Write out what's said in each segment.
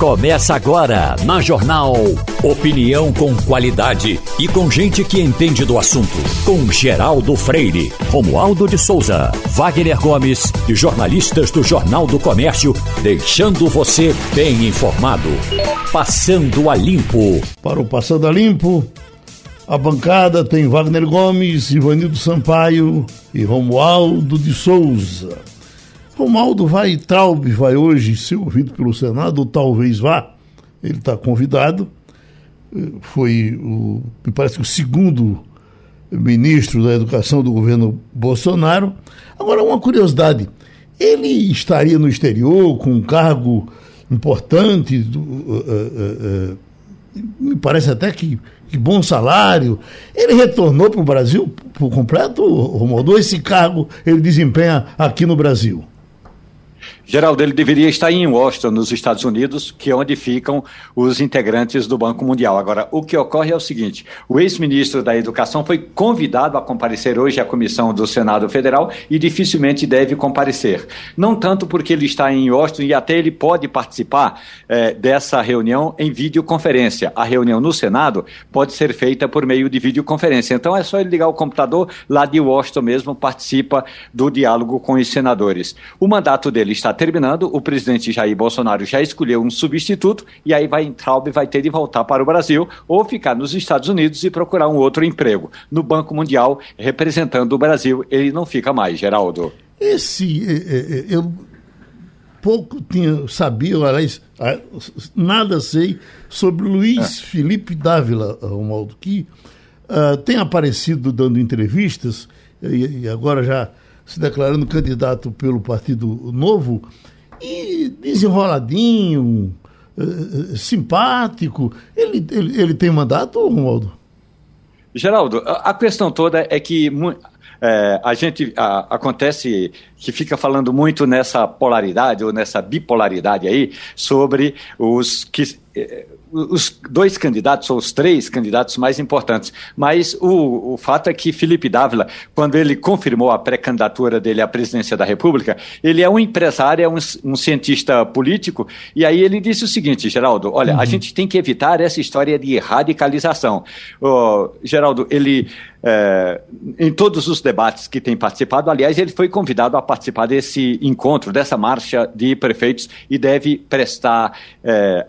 Começa agora na Jornal. Opinião com qualidade e com gente que entende do assunto. Com Geraldo Freire, Romualdo de Souza, Wagner Gomes e jornalistas do Jornal do Comércio, deixando você bem informado. Passando a Limpo. Para o Passando a Limpo, a bancada tem Wagner Gomes, Ivanildo Sampaio e Romualdo de Souza. Romualdo vai, Traub vai hoje ser ouvido pelo Senado, ou talvez vá, ele está convidado. Foi, o, me parece que o segundo ministro da Educação do governo Bolsonaro. Agora, uma curiosidade: ele estaria no exterior com um cargo importante, do, uh, uh, uh, me parece até que, que bom salário. Ele retornou para o Brasil por completo, Romualdo? Esse cargo ele desempenha aqui no Brasil? Geraldo, ele deveria estar em Washington, nos Estados Unidos, que é onde ficam os integrantes do Banco Mundial. Agora, o que ocorre é o seguinte: o ex-ministro da Educação foi convidado a comparecer hoje à comissão do Senado Federal e dificilmente deve comparecer. Não tanto porque ele está em Washington e até ele pode participar eh, dessa reunião em videoconferência. A reunião no Senado pode ser feita por meio de videoconferência. Então é só ele ligar o computador lá de Washington mesmo, participa do diálogo com os senadores. O mandato dele está terminando, o presidente Jair Bolsonaro já escolheu um substituto e aí vai Traub vai ter de voltar para o Brasil ou ficar nos Estados Unidos e procurar um outro emprego. No Banco Mundial, representando o Brasil, ele não fica mais, Geraldo. Esse, é, é, eu pouco tinha, sabia, aliás, nada sei sobre Luiz é. Felipe Dávila, Romualdo, que uh, tem aparecido dando entrevistas e, e agora já se declarando candidato pelo Partido Novo e desenroladinho, uh, simpático. Ele, ele, ele tem mandato, Romualdo? Geraldo, a questão toda é que é, a gente a, acontece que fica falando muito nessa polaridade ou nessa bipolaridade aí sobre os que os dois candidatos, ou os três candidatos mais importantes. Mas o, o fato é que Felipe Dávila, quando ele confirmou a pré-candidatura dele à presidência da República, ele é um empresário, é um, um cientista político, e aí ele disse o seguinte, Geraldo, olha, uhum. a gente tem que evitar essa história de radicalização. Oh, Geraldo, ele, é, em todos os debates que tem participado, aliás, ele foi convidado a participar desse encontro, dessa marcha de prefeitos, e deve prestar. É,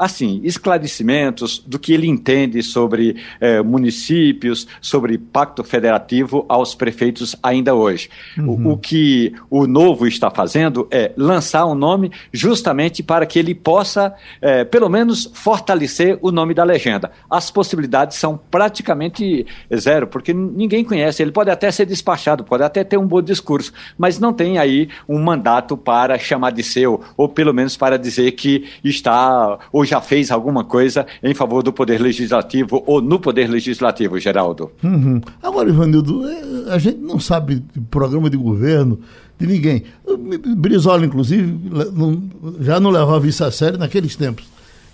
assim, esclarecimentos do que ele entende sobre eh, municípios, sobre pacto federativo aos prefeitos ainda hoje. Uhum. O, o, que o novo está fazendo é lançar um nome justamente para que ele possa, eh, pelo menos, fortalecer o nome da legenda. As possibilidades são praticamente zero, porque ninguém conhece. Ele pode até ser despachado, pode até ter um bom discurso, mas não tem aí um mandato para chamar de seu, ou pelo menos para dizer que está hoje já fez alguma coisa em favor do Poder Legislativo ou no Poder Legislativo, Geraldo. Uhum. Agora, Ivanildo, é, a gente não sabe de programa de governo de ninguém. Brizola, inclusive, já não levava isso a sério naqueles tempos.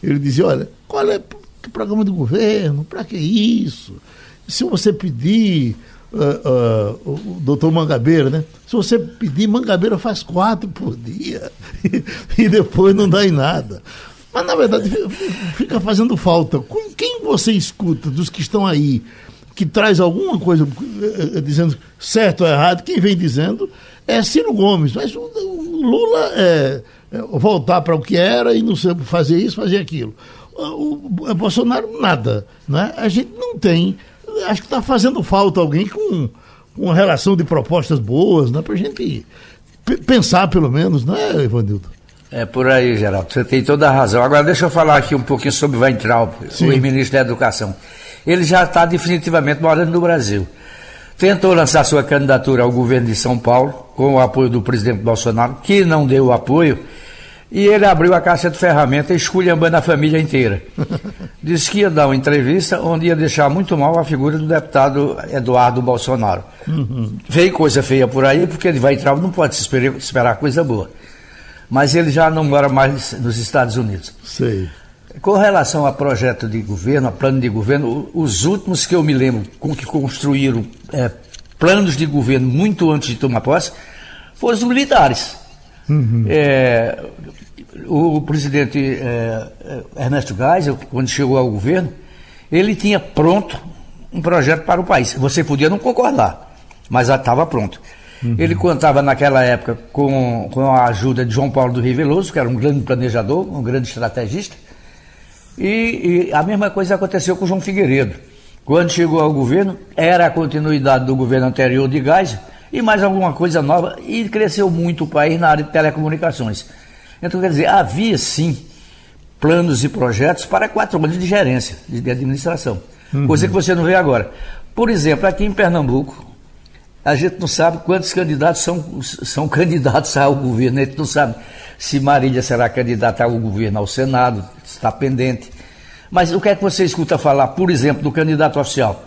Ele dizia, olha, qual é que programa de governo? Para que isso? Se você pedir Uh, uh, o doutor Mangabeira, né? Se você pedir, Mangabeira faz quatro por dia e, e depois não dá em nada. Mas, na verdade, fica fazendo falta. Quem você escuta dos que estão aí, que traz alguma coisa eh, eh, dizendo certo ou errado, quem vem dizendo é Ciro Gomes. Mas o, Lula é, é voltar para o que era e não fazer isso, fazer aquilo. O, Bolsonaro, nada. Né? A gente não tem. Acho que está fazendo falta alguém com, com uma relação de propostas boas, né? para a gente pensar, pelo menos, né, Ivanildo? É por aí, Geraldo. Você tem toda a razão. Agora, deixa eu falar aqui um pouquinho sobre Weintraub, Sim. o ministro da Educação. Ele já está definitivamente morando no Brasil. Tentou lançar sua candidatura ao governo de São Paulo, com o apoio do presidente Bolsonaro, que não deu apoio, e ele abriu a caixa de ferramentas esculhambando a família inteira. Disse que ia dar uma entrevista onde ia deixar muito mal a figura do deputado Eduardo Bolsonaro. Uhum. Veio coisa feia por aí, porque ele vai entrar, não pode se esperar, esperar coisa boa mas ele já não mora mais nos Estados Unidos. Sei. Com relação a projeto de governo, a plano de governo, os últimos que eu me lembro com que construíram é, planos de governo muito antes de tomar posse foram os militares. Uhum. É, o presidente é, Ernesto Geisel, quando chegou ao governo, ele tinha pronto um projeto para o país. Você podia não concordar, mas já estava pronto. Uhum. Ele contava naquela época com, com a ajuda de João Paulo do Rio Veloso, que era um grande planejador, um grande estrategista. E, e a mesma coisa aconteceu com João Figueiredo. Quando chegou ao governo, era a continuidade do governo anterior de Geisel e mais alguma coisa nova, e cresceu muito o país na área de telecomunicações. Então, quer dizer, havia sim planos e projetos para quatro anos de gerência, de administração. Uhum. Coisa que você não vê agora. Por exemplo, aqui em Pernambuco, a gente não sabe quantos candidatos são, são candidatos ao governo. A gente não sabe se Marília será candidata ao governo, ao Senado, está pendente. Mas o que é que você escuta falar, por exemplo, do candidato oficial?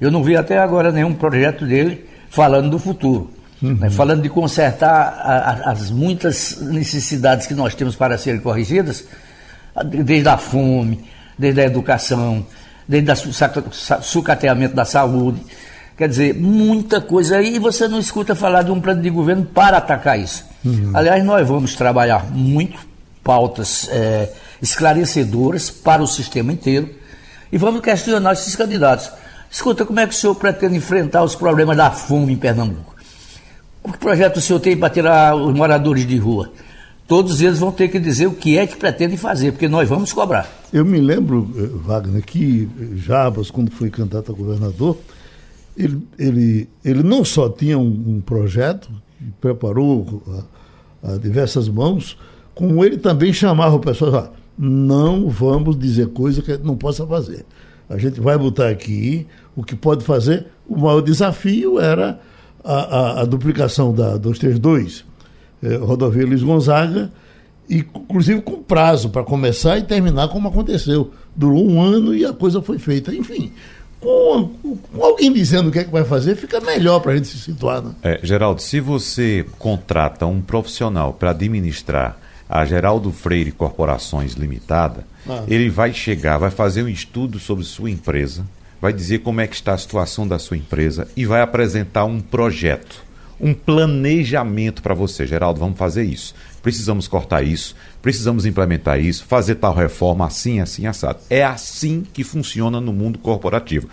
Eu não vi até agora nenhum projeto dele falando do futuro. Uhum. Né, falando de consertar a, a, as muitas necessidades que nós temos para serem corrigidas, desde a fome, desde a educação, desde o sucateamento da saúde. Quer dizer, muita coisa aí e você não escuta falar de um plano de governo para atacar isso. Uhum. Aliás, nós vamos trabalhar muito pautas é, esclarecedoras para o sistema inteiro e vamos questionar esses candidatos. Escuta, como é que o senhor pretende enfrentar os problemas da fome em Pernambuco? Que projeto o senhor tem para tirar os moradores de rua? Todos eles vão ter que dizer o que é que pretendem fazer, porque nós vamos cobrar. Eu me lembro, eh, Wagner, que Jabas, quando foi candidato a governador, ele, ele, ele não só tinha um, um projeto, preparou a, a, diversas mãos, como ele também chamava o pessoal, não vamos dizer coisa que não possa fazer. A gente vai botar aqui o que pode fazer. O maior desafio era a, a, a duplicação da 232, eh, rodovia Luiz Gonzaga, e, inclusive com prazo para começar e terminar como aconteceu. Durou um ano e a coisa foi feita. Enfim, com, com alguém dizendo o que é que vai fazer, fica melhor para a gente se situar. Né? É, Geraldo, se você contrata um profissional para administrar a Geraldo Freire Corporações Limitada, ah. ele vai chegar, vai fazer um estudo sobre sua empresa, vai dizer como é que está a situação da sua empresa e vai apresentar um projeto, um planejamento para você. Geraldo, vamos fazer isso. Precisamos cortar isso, precisamos implementar isso, fazer tal reforma assim, assim, assado. É assim que funciona no mundo corporativo.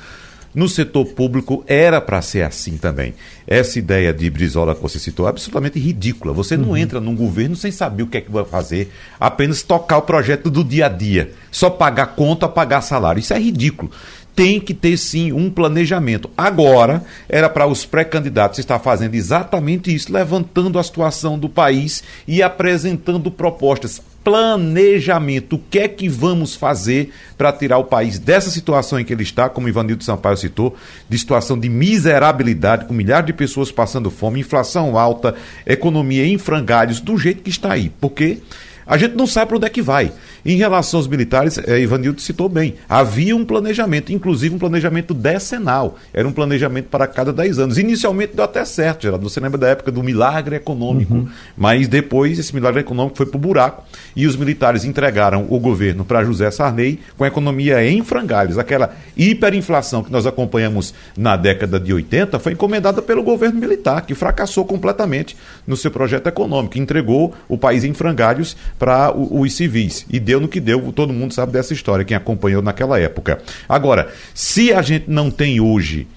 No setor público era para ser assim também. Essa ideia de Brizola que você citou é absolutamente ridícula. Você não uhum. entra num governo sem saber o que é que vai fazer, apenas tocar o projeto do dia a dia, só pagar conta, pagar salário. Isso é ridículo tem que ter sim um planejamento. Agora, era para os pré-candidatos estar fazendo exatamente isso, levantando a situação do país e apresentando propostas planejamento. O que é que vamos fazer para tirar o país dessa situação em que ele está, como Ivanildo Sampaio citou, de situação de miserabilidade, com milhares de pessoas passando fome, inflação alta, economia em frangalhos, do jeito que está aí. Porque a gente não sabe para onde é que vai. Em relação aos militares, é, Ivanildo citou bem, havia um planejamento, inclusive um planejamento decenal. Era um planejamento para cada 10 anos. Inicialmente deu até certo, Geraldo. Você lembra da época do milagre econômico. Uhum. Mas depois esse milagre econômico foi para o buraco e os militares entregaram o governo para José Sarney com a economia em frangalhos. Aquela hiperinflação que nós acompanhamos na década de 80 foi encomendada pelo governo militar, que fracassou completamente no seu projeto econômico. Entregou o país em frangalhos para os civis. E deu no que deu, todo mundo sabe dessa história, quem acompanhou naquela época. Agora, se a gente não tem hoje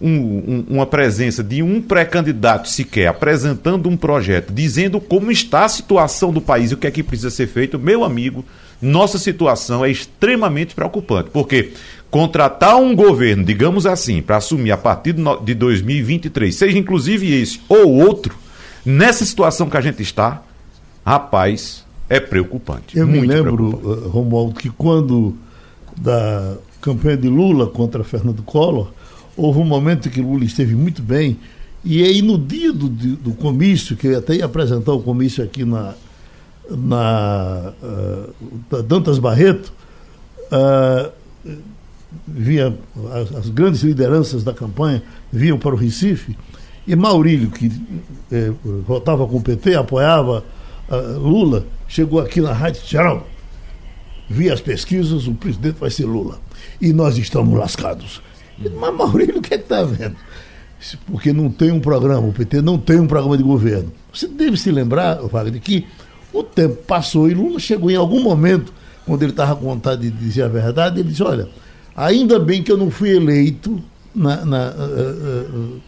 um, um, uma presença de um pré-candidato sequer apresentando um projeto, dizendo como está a situação do país e o que é que precisa ser feito, meu amigo, nossa situação é extremamente preocupante, porque contratar um governo, digamos assim, para assumir a partir de 2023, seja inclusive esse ou outro, nessa situação que a gente está, rapaz, é preocupante. Eu me lembro, uh, Romualdo, que quando da campanha de Lula contra Fernando Collor, houve um momento que Lula esteve muito bem, e aí no dia do, do comício, que eu até ia apresentar o comício aqui na, na uh, Dantas Barreto, uh, via as, as, grandes lideranças da campanha vinham para o Recife, e Maurílio, que eh, votava com o PT, apoiava uh, Lula, chegou aqui na Rádio Geral. Vi as pesquisas, o presidente vai ser Lula. E nós estamos lascados. Mas Maurílio, o que é que está vendo? Porque não tem um programa, o PT não tem um programa de governo. Você deve se lembrar, Wagner, que O tempo passou e Lula chegou em algum momento, quando ele estava com vontade de dizer a verdade, ele disse: Olha, ainda bem que eu não fui eleito na, na, uh, uh,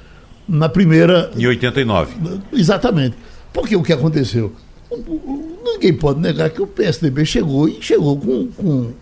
na primeira. Em 89. Exatamente. Porque o que aconteceu? Ninguém pode negar que o PSDB chegou e chegou com. com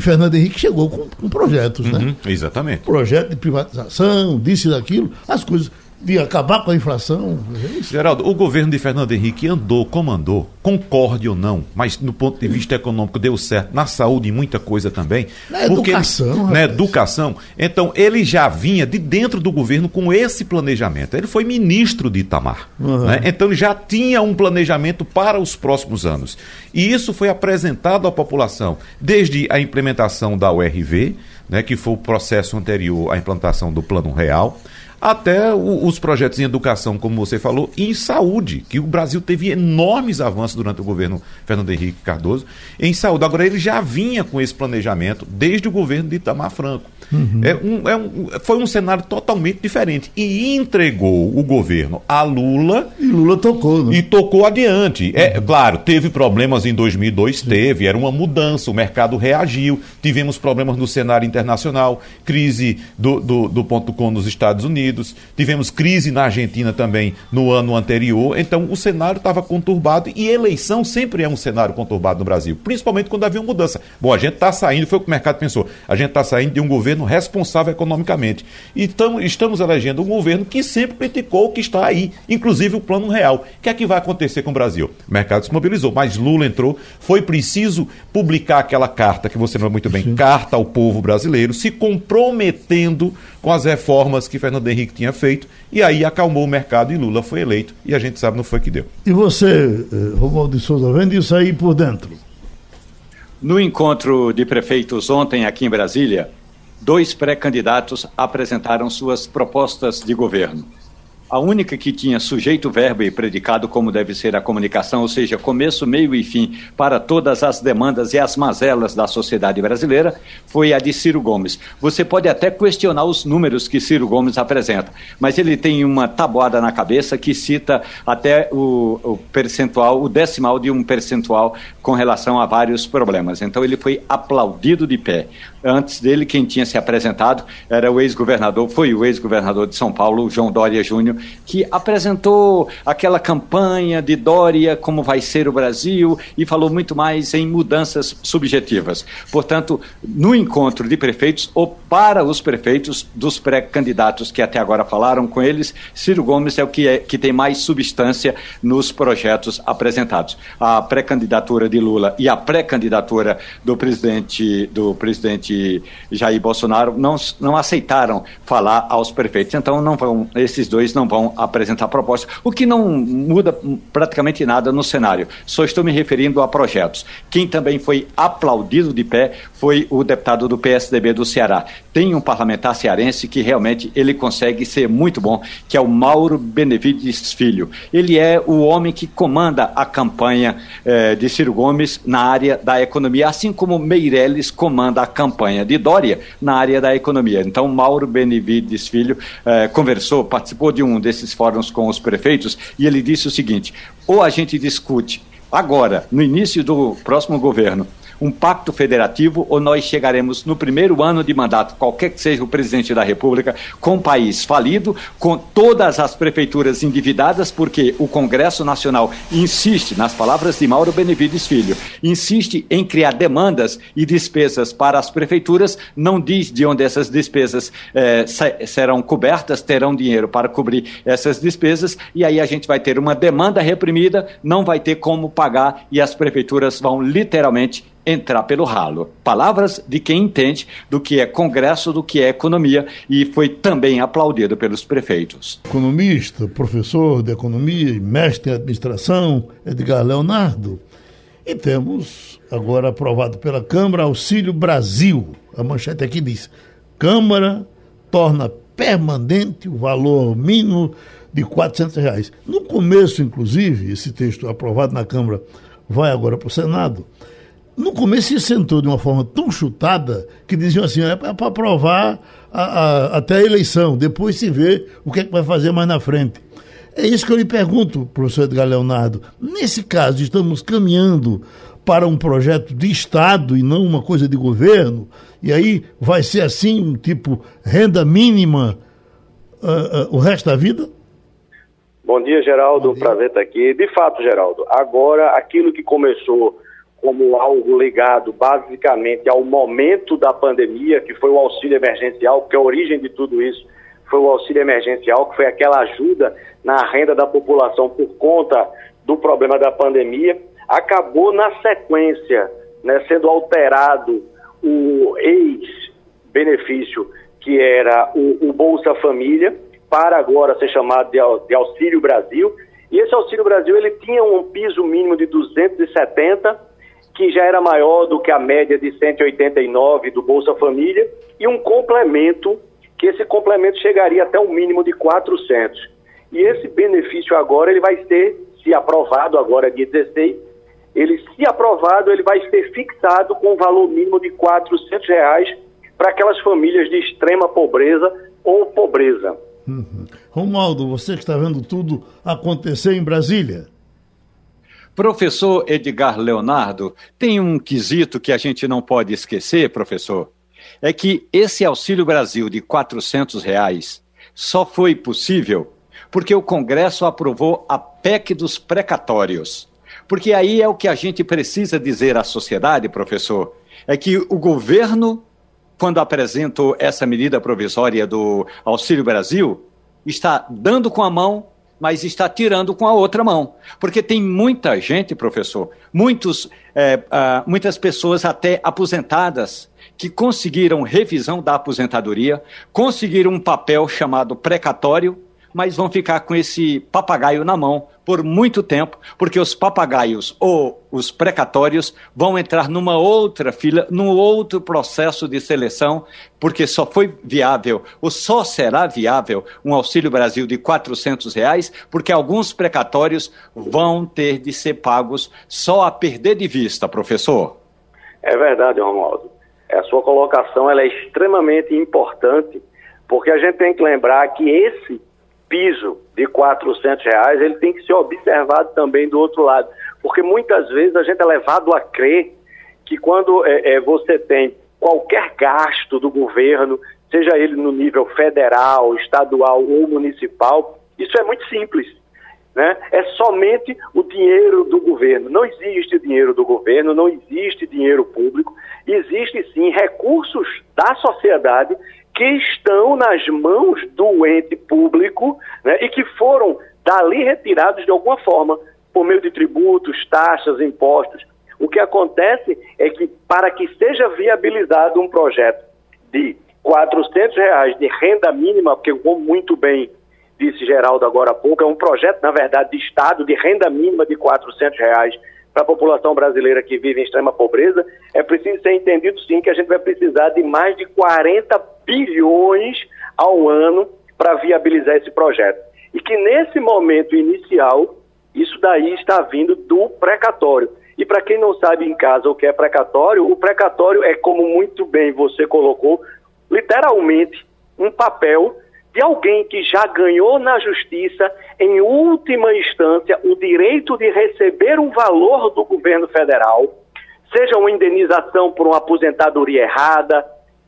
Fernando Henrique chegou com, com projetos, né? uhum, né? Exatamente. Projeto de privatização, disse daquilo, as coisas de acabar com a inflação. É Geraldo, o governo de Fernando Henrique andou, comandou, concorde ou não, mas no ponto de vista econômico deu certo, na saúde e muita coisa também. Na educação. na educação. Então, ele já vinha de dentro do governo com esse planejamento. Ele foi ministro de Itamar. Uhum. Né? Então, ele já tinha um planejamento para os próximos anos. E isso foi apresentado à população desde a implementação da URV, né, que foi o processo anterior à implantação do Plano Real até o, os projetos em educação, como você falou, e em saúde, que o Brasil teve enormes avanços durante o governo Fernando Henrique Cardoso em saúde. Agora, ele já vinha com esse planejamento desde o governo de Itamar Franco. Uhum. É um, é um, foi um cenário totalmente diferente. E entregou o governo a Lula. E Lula tocou, né? E tocou adiante. É uhum. claro, teve problemas em 2002, teve, era uma mudança, o mercado reagiu, tivemos problemas no cenário internacional, crise do, do, do ponto com nos Estados Unidos, tivemos crise na Argentina também no ano anterior. Então o cenário estava conturbado e eleição sempre é um cenário conturbado no Brasil, principalmente quando havia uma mudança. Bom, a gente está saindo, foi o que o mercado pensou, a gente está saindo de um governo governo responsável economicamente. E tamo, estamos elegendo um governo que sempre criticou o que está aí, inclusive o plano real. O que é que vai acontecer com o Brasil? O mercado se mobilizou, mas Lula entrou. Foi preciso publicar aquela carta que você não é muito bem, Sim. carta ao povo brasileiro, se comprometendo com as reformas que Fernando Henrique tinha feito, e aí acalmou o mercado e Lula foi eleito, e a gente sabe não foi que deu. E você, eh, Romualdo de Souza, vendo isso aí por dentro? No encontro de prefeitos ontem aqui em Brasília, dois pré-candidatos apresentaram suas propostas de governo a única que tinha sujeito, verbo e predicado, como deve ser a comunicação, ou seja, começo, meio e fim para todas as demandas e as mazelas da sociedade brasileira, foi a de Ciro Gomes. Você pode até questionar os números que Ciro Gomes apresenta, mas ele tem uma tabuada na cabeça que cita até o, o percentual, o decimal de um percentual com relação a vários problemas. Então ele foi aplaudido de pé. Antes dele, quem tinha se apresentado era o ex-governador, foi o ex-governador de São Paulo, João Dória Júnior, que apresentou aquela campanha de Dória, como vai ser o Brasil, e falou muito mais em mudanças subjetivas. Portanto, no encontro de prefeitos, ou para os prefeitos dos pré-candidatos que até agora falaram com eles, Ciro Gomes é o que, é, que tem mais substância nos projetos apresentados. A pré-candidatura de Lula e a pré-candidatura do presidente, do presidente Jair Bolsonaro não, não aceitaram falar aos prefeitos. Então, não vão, esses dois não vão apresentar propostas, o que não muda praticamente nada no cenário. Só estou me referindo a projetos. Quem também foi aplaudido de pé foi o deputado do PSDB do Ceará. Tem um parlamentar cearense que realmente ele consegue ser muito bom, que é o Mauro Benevides Filho. Ele é o homem que comanda a campanha eh, de Ciro Gomes na área da economia, assim como Meirelles comanda a campanha de Dória na área da economia. Então, Mauro Benevides Filho eh, conversou, participou de um desses fóruns com os prefeitos e ele disse o seguinte: ou a gente discute agora, no início do próximo governo, um pacto federativo ou nós chegaremos no primeiro ano de mandato, qualquer que seja o presidente da República, com o país falido, com todas as prefeituras endividadas, porque o Congresso Nacional insiste, nas palavras de Mauro Benevides Filho, insiste em criar demandas e despesas para as prefeituras, não diz de onde essas despesas eh, serão cobertas, terão dinheiro para cobrir essas despesas, e aí a gente vai ter uma demanda reprimida, não vai ter como pagar e as prefeituras vão literalmente entrar pelo ralo. Palavras de quem entende do que é Congresso, do que é economia, e foi também aplaudido pelos prefeitos. Economista, professor de economia e mestre em administração, Edgar Leonardo. E temos agora aprovado pela Câmara Auxílio Brasil. A manchete aqui diz: Câmara torna permanente o valor mínimo de 400 reais. No começo, inclusive, esse texto aprovado na Câmara vai agora para o Senado no começo se sentou de uma forma tão chutada que diziam assim, é para aprovar a, a, até a eleição, depois se vê o que é que vai fazer mais na frente. É isso que eu lhe pergunto, professor Edgar Leonardo. Nesse caso, estamos caminhando para um projeto de Estado e não uma coisa de governo, e aí vai ser assim, tipo renda mínima uh, uh, o resto da vida? Bom dia, Geraldo. Bom dia. Prazer estar aqui. De fato, Geraldo, agora aquilo que começou como algo ligado basicamente ao momento da pandemia, que foi o auxílio emergencial, porque a origem de tudo isso foi o auxílio emergencial, que foi aquela ajuda na renda da população por conta do problema da pandemia, acabou na sequência né, sendo alterado o ex-benefício, que era o, o, Bolsa Família, para agora ser chamado de, de Auxílio Brasil. E esse Auxílio Brasil ele tinha um piso mínimo de 270 que já era maior do que a média de 189 do Bolsa Família, e um complemento, que esse complemento chegaria até um mínimo de 400. E esse benefício agora, ele vai ser, se aprovado agora dia 16, ele, se aprovado, ele vai ser fixado com um valor mínimo de 400 reais para aquelas famílias de extrema pobreza ou pobreza. Uhum. Romualdo, você que está vendo tudo acontecer em Brasília. Professor Edgar Leonardo, tem um quesito que a gente não pode esquecer, professor, é que esse Auxílio Brasil de R$ reais só foi possível porque o Congresso aprovou a PEC dos precatórios. Porque aí é o que a gente precisa dizer à sociedade, professor, é que o governo, quando apresentou essa medida provisória do Auxílio Brasil, está dando com a mão mas está tirando com a outra mão. Porque tem muita gente, professor, muitos, é, uh, muitas pessoas até aposentadas que conseguiram revisão da aposentadoria, conseguiram um papel chamado precatório mas vão ficar com esse papagaio na mão por muito tempo, porque os papagaios ou os precatórios vão entrar numa outra fila, num outro processo de seleção, porque só foi viável, ou só será viável, um Auxílio Brasil de R$ reais, porque alguns precatórios vão ter de ser pagos só a perder de vista, professor. É verdade, Romualdo. A sua colocação é extremamente importante, porque a gente tem que lembrar que esse piso de 400 reais, ele tem que ser observado também do outro lado. Porque muitas vezes a gente é levado a crer que quando é, é, você tem qualquer gasto do governo, seja ele no nível federal, estadual ou municipal, isso é muito simples. Né? É somente o dinheiro do governo. Não existe dinheiro do governo, não existe dinheiro público. Existe sim recursos da sociedade que estão nas mãos do ente público né, e que foram dali retirados de alguma forma, por meio de tributos, taxas, impostos. O que acontece é que, para que seja viabilizado um projeto de 400 reais de renda mínima, porque como muito bem disse Geraldo agora há pouco, é um projeto, na verdade, de Estado de renda mínima de 400 reais para a população brasileira que vive em extrema pobreza, é preciso ser entendido sim que a gente vai precisar de mais de 40 bilhões ao ano para viabilizar esse projeto. E que nesse momento inicial, isso daí está vindo do precatório. E para quem não sabe em casa o que é precatório, o precatório é, como muito bem você colocou, literalmente um papel de alguém que já ganhou na justiça, em última instância, o direito de receber um valor do governo federal, seja uma indenização por uma aposentadoria errada,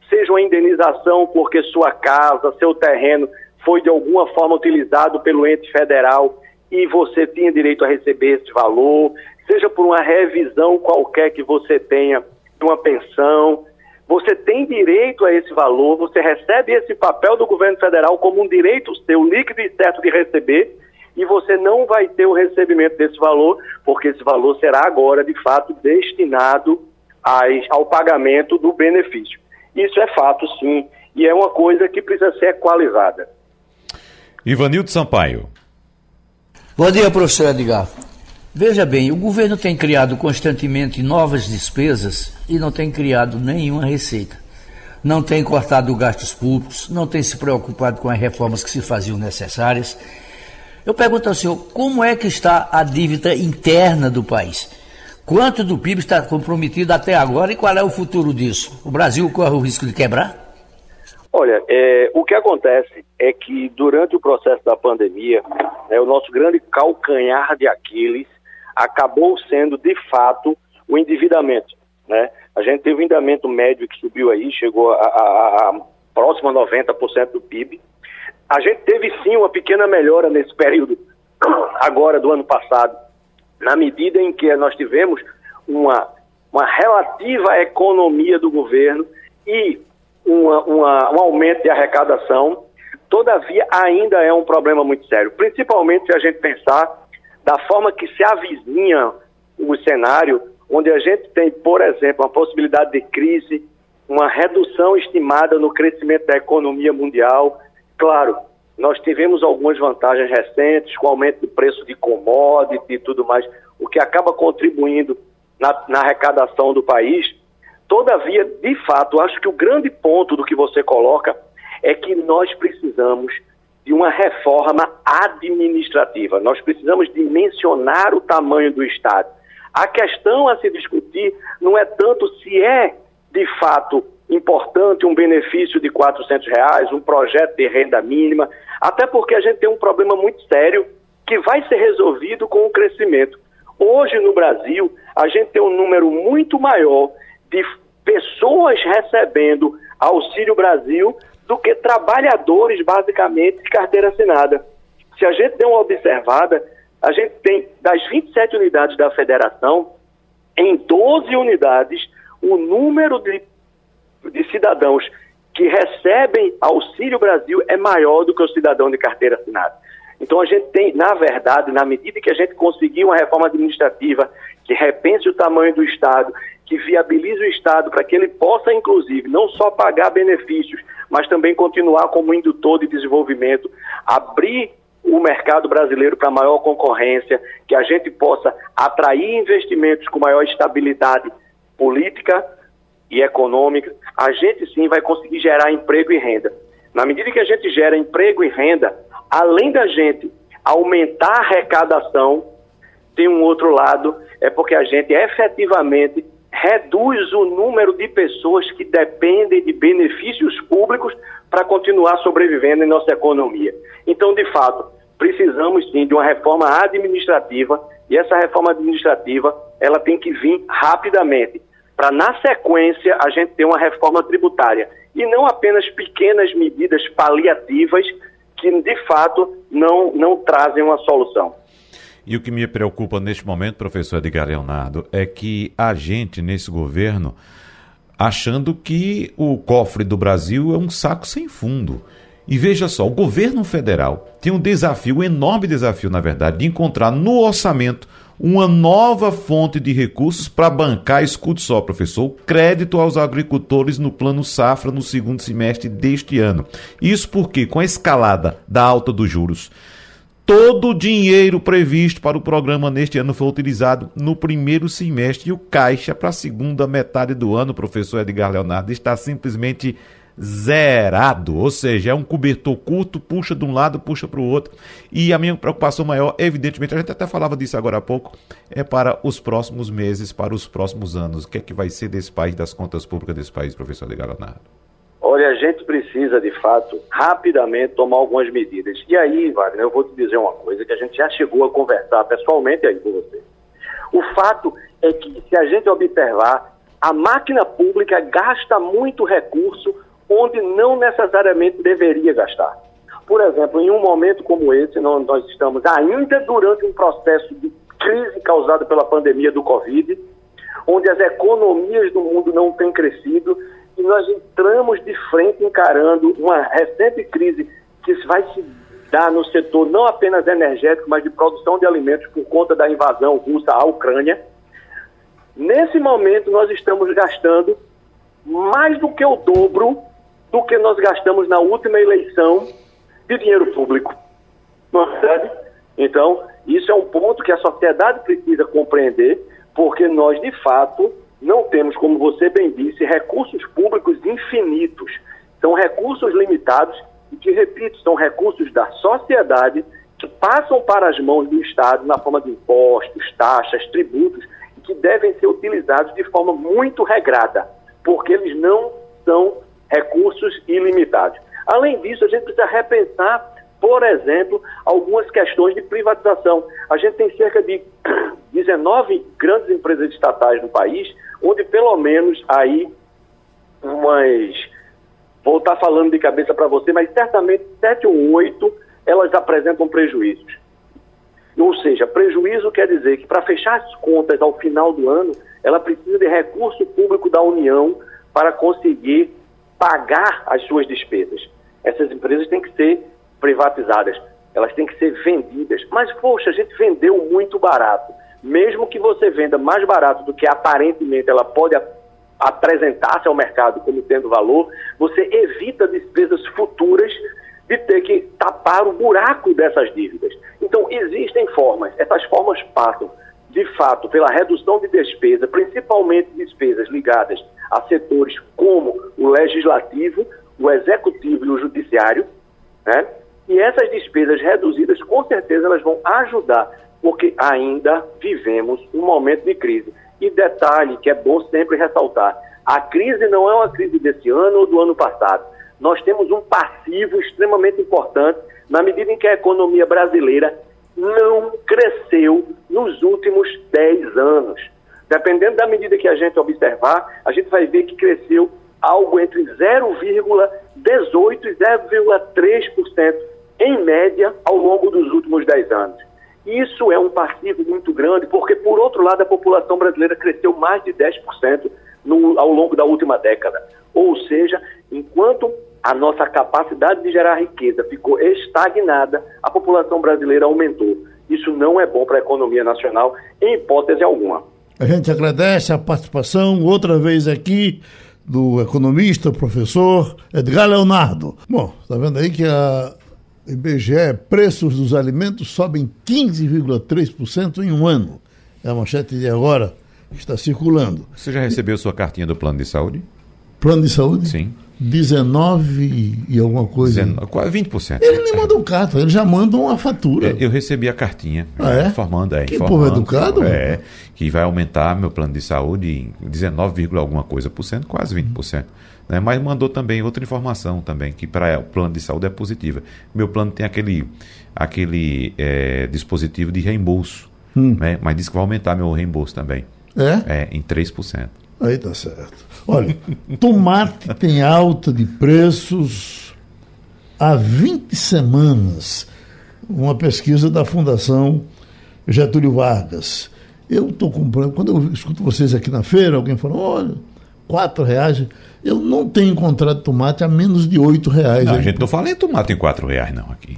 seja uma indenização porque sua casa, seu terreno foi de alguma forma utilizado pelo ente federal e você tinha direito a receber esse valor, seja por uma revisão qualquer que você tenha de uma pensão, você tem direito a esse valor, você recebe esse papel do governo federal como um direito seu, líquido e certo de receber, e você não vai ter o recebimento desse valor, porque esse valor será agora, de fato, destinado ao pagamento do benefício. Isso é fato, sim, e é uma coisa que precisa ser equalizada. Ivanildo Sampaio. Bom dia, professor Edgar. Veja bem, o governo tem criado constantemente novas despesas e não tem criado nenhuma receita. Não tem cortado gastos públicos, não tem se preocupado com as reformas que se faziam necessárias. Eu pergunto ao senhor, como é que está a dívida interna do país? Quanto do PIB está comprometido até agora e qual é o futuro disso? O Brasil corre o risco de quebrar? Olha, é, o que acontece é que durante o processo da pandemia, né, o nosso grande calcanhar de Aquiles acabou sendo, de fato, o endividamento. Né? A gente teve um endividamento médio que subiu aí, chegou a, a, a próximo a 90% do PIB. A gente teve sim uma pequena melhora nesse período, agora do ano passado, na medida em que nós tivemos uma, uma relativa economia do governo e uma, uma, um aumento de arrecadação. Todavia, ainda é um problema muito sério, principalmente se a gente pensar da forma que se avizinha o cenário, onde a gente tem, por exemplo, uma possibilidade de crise, uma redução estimada no crescimento da economia mundial. Claro, nós tivemos algumas vantagens recentes, com aumento do preço de commodity e tudo mais, o que acaba contribuindo na, na arrecadação do país. Todavia, de fato, acho que o grande ponto do que você coloca é que nós precisamos de uma reforma administrativa. Nós precisamos dimensionar o tamanho do Estado. A questão a se discutir não é tanto se é, de fato, importante um benefício de 400 reais, um projeto de renda mínima, até porque a gente tem um problema muito sério que vai ser resolvido com o crescimento. Hoje no Brasil, a gente tem um número muito maior de pessoas recebendo Auxílio Brasil do que trabalhadores, basicamente, de carteira assinada. Se a gente der uma observada, a gente tem, das 27 unidades da federação, em 12 unidades, o número de, de cidadãos que recebem Auxílio Brasil é maior do que o cidadão de carteira assinada. Então a gente tem, na verdade, na medida que a gente conseguir uma reforma administrativa que repense o tamanho do Estado, que viabilize o Estado para que ele possa, inclusive, não só pagar benefícios, mas também continuar como indutor de desenvolvimento, abrir o mercado brasileiro para maior concorrência, que a gente possa atrair investimentos com maior estabilidade política e econômica, a gente sim vai conseguir gerar emprego e renda. Na medida que a gente gera emprego e renda, além da gente aumentar a arrecadação, tem um outro lado, é porque a gente efetivamente reduz o número de pessoas que dependem de benefícios públicos para continuar sobrevivendo em nossa economia. Então, de fato, precisamos sim de uma reforma administrativa e essa reforma administrativa ela tem que vir rapidamente para na sequência a gente ter uma reforma tributária e não apenas pequenas medidas paliativas que de fato não, não trazem uma solução. E o que me preocupa neste momento, professor Edgar Leonardo, é que a gente nesse governo achando que o cofre do Brasil é um saco sem fundo. E veja só, o governo federal tem um desafio, um enorme desafio, na verdade, de encontrar no orçamento uma nova fonte de recursos para bancar, escute só, professor, crédito aos agricultores no plano safra no segundo semestre deste ano. Isso porque, com a escalada da alta dos juros, todo o dinheiro previsto para o programa neste ano foi utilizado no primeiro semestre e o caixa para a segunda metade do ano, professor Edgar Leonardo, está simplesmente zerado, ou seja, é um cobertor curto, puxa de um lado, puxa para o outro. E a minha preocupação maior, evidentemente, a gente até falava disso agora há pouco, é para os próximos meses, para os próximos anos. O que é que vai ser desse país, das contas públicas desse país, professor de? Olha, a gente precisa, de fato, rapidamente tomar algumas medidas. E aí, Wagner, eu vou te dizer uma coisa que a gente já chegou a conversar pessoalmente aí com você. O fato é que, se a gente observar, a máquina pública gasta muito recurso onde não necessariamente deveria gastar. Por exemplo, em um momento como esse, nós estamos ainda durante um processo de crise causada pela pandemia do Covid, onde as economias do mundo não têm crescido e nós entramos de frente encarando uma recente crise que vai se dar no setor não apenas energético, mas de produção de alimentos por conta da invasão russa à Ucrânia. Nesse momento, nós estamos gastando mais do que o dobro do que nós gastamos na última eleição de dinheiro público. Não é? Então, isso é um ponto que a sociedade precisa compreender, porque nós, de fato, não temos, como você bem disse, recursos públicos infinitos. São recursos limitados e que, repito, são recursos da sociedade que passam para as mãos do Estado na forma de impostos, taxas, tributos, que devem ser utilizados de forma muito regrada, porque eles não são recursos ilimitados. Além disso, a gente precisa repensar, por exemplo, algumas questões de privatização. A gente tem cerca de 19 grandes empresas estatais no país, onde pelo menos aí umas. Vou estar falando de cabeça para você, mas certamente sete ou oito elas apresentam prejuízos. Ou seja, prejuízo quer dizer que para fechar as contas ao final do ano, ela precisa de recurso público da União para conseguir pagar as suas despesas. Essas empresas têm que ser privatizadas, elas têm que ser vendidas. Mas, poxa, a gente vendeu muito barato. Mesmo que você venda mais barato do que aparentemente ela pode apresentar-se ao mercado como tendo valor, você evita despesas futuras de ter que tapar o buraco dessas dívidas. Então, existem formas, essas formas passam, de fato, pela redução de despesa, principalmente despesas ligadas a setores como o legislativo, o executivo e o judiciário, né? E essas despesas reduzidas, com certeza, elas vão ajudar, porque ainda vivemos um momento de crise. E detalhe que é bom sempre ressaltar: a crise não é uma crise desse ano ou do ano passado nós temos um passivo extremamente importante na medida em que a economia brasileira não cresceu nos últimos 10 anos. Dependendo da medida que a gente observar, a gente vai ver que cresceu algo entre 0,18% e 0,3% em média ao longo dos últimos 10 anos. Isso é um passivo muito grande, porque, por outro lado, a população brasileira cresceu mais de 10% no, ao longo da última década. Ou seja, enquanto a nossa capacidade de gerar riqueza ficou estagnada, a população brasileira aumentou. Isso não é bom para a economia nacional, em hipótese alguma. A gente agradece a participação outra vez aqui do economista, professor Edgar Leonardo. Bom, está vendo aí que a IBGE, preços dos alimentos sobem 15,3% em um ano. É a manchete de agora que está circulando. Você já recebeu sua cartinha do plano de saúde? Plano de saúde? Sim. 19 e alguma coisa. 19, quase 20%. Ele nem manda um cartão, ele já manda uma fatura. É, eu recebi a cartinha ah, é? informando, é, que informando, povo educado? É, que vai aumentar meu plano de saúde em 19, alguma coisa por cento, quase 20%. Né? Mas mandou também outra informação também, que para o plano de saúde é positiva. Meu plano tem aquele, aquele é, dispositivo de reembolso, hum. né? mas diz que vai aumentar meu reembolso também. É? É, em 3%. Aí tá certo. Olha, tomate tem alta de preços há 20 semanas. Uma pesquisa da Fundação Getúlio Vargas. Eu estou comprando, quando eu escuto vocês aqui na feira, alguém fala, olha, quatro reais. Eu não tenho encontrado tomate a menos de oito reais. Não, a gente não fala em tomate em quatro reais, não, aqui.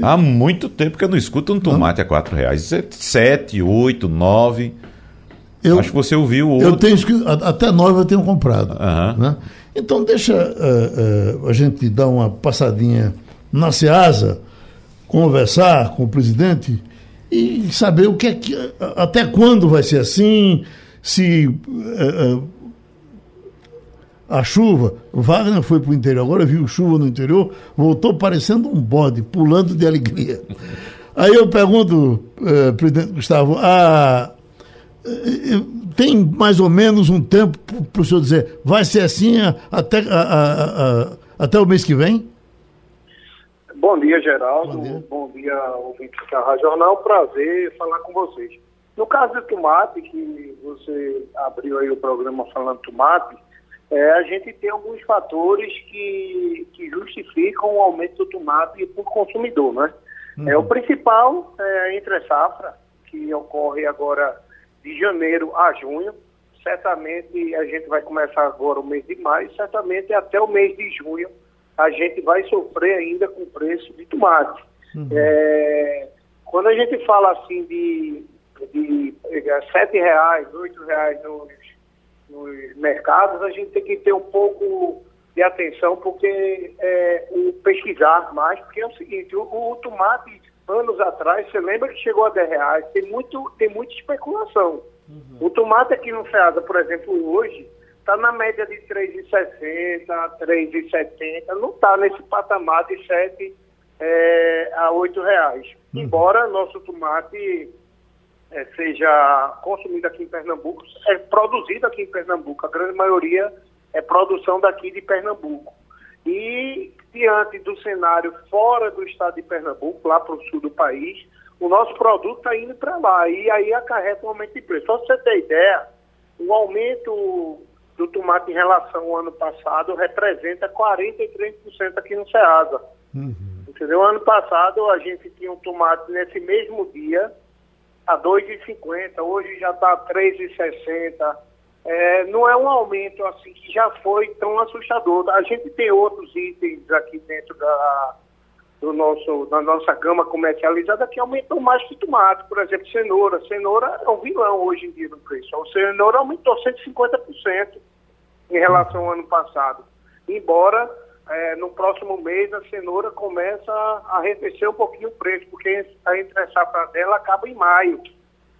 Há muito tempo que eu não escuto um tomate não. a quatro reais. Sete, oito, nove. Eu, Acho que você ouviu o Eu tenho até nove eu tenho comprado. Uhum. Né? Então deixa uh, uh, a gente dar uma passadinha na Seasa, conversar com o presidente e saber o que é que até quando vai ser assim, se uh, a chuva, Wagner foi para o interior, agora viu chuva no interior, voltou parecendo um bode, pulando de alegria. Aí eu pergunto, presidente Gustavo, a tem mais ou menos um tempo para o senhor dizer, vai ser assim até, a, a, a, até o mês que vem? Bom dia, Geraldo. Bom dia, Bom dia ouvintes da Rádio Jornal. Prazer falar com vocês. No caso do tomate, que você abriu aí o programa falando tomate, é, a gente tem alguns fatores que, que justificam o aumento do tomate por consumidor, né? Uhum. É, o principal é a entre-safra, que ocorre agora de janeiro a junho. Certamente a gente vai começar agora o mês de maio, certamente até o mês de junho a gente vai sofrer ainda com o preço de tomate. Uhum. É, quando a gente fala assim de, de sete reais, oito reais nos, nos mercados, a gente tem que ter um pouco de atenção porque é, o pesquisar mais, porque é o seguinte, o, o tomate anos atrás, você lembra que chegou a 10 reais, tem, muito, tem muita especulação. Uhum. O tomate aqui no Ceasa, por exemplo, hoje, está na média de 3,60, 3,70, não está nesse patamar de 7 é, a 8 reais. Uhum. Embora nosso tomate é, seja consumido aqui em Pernambuco, é produzido aqui em Pernambuco, a grande maioria é produção daqui de Pernambuco. E diante do cenário fora do estado de Pernambuco, lá para o sul do país, o nosso produto está indo para lá. E aí acarreta um aumento de preço. Só para você ter ideia, o aumento do tomate em relação ao ano passado representa 43% aqui no Ceasa. Uhum. Entendeu? Ano passado a gente tinha um tomate nesse mesmo dia a 2,50, hoje já está a 3,60 é, não é um aumento assim que já foi tão assustador. A gente tem outros itens aqui dentro da, do nosso, da nossa gama comercializada que aumentou mais que tomate, por exemplo, cenoura. Cenoura é um vilão hoje em dia no preço. A cenoura aumentou 150% em relação ao ano passado. Embora é, no próximo mês a cenoura começa a arrefecer um pouquinho o preço, porque a entre safra dela acaba em maio.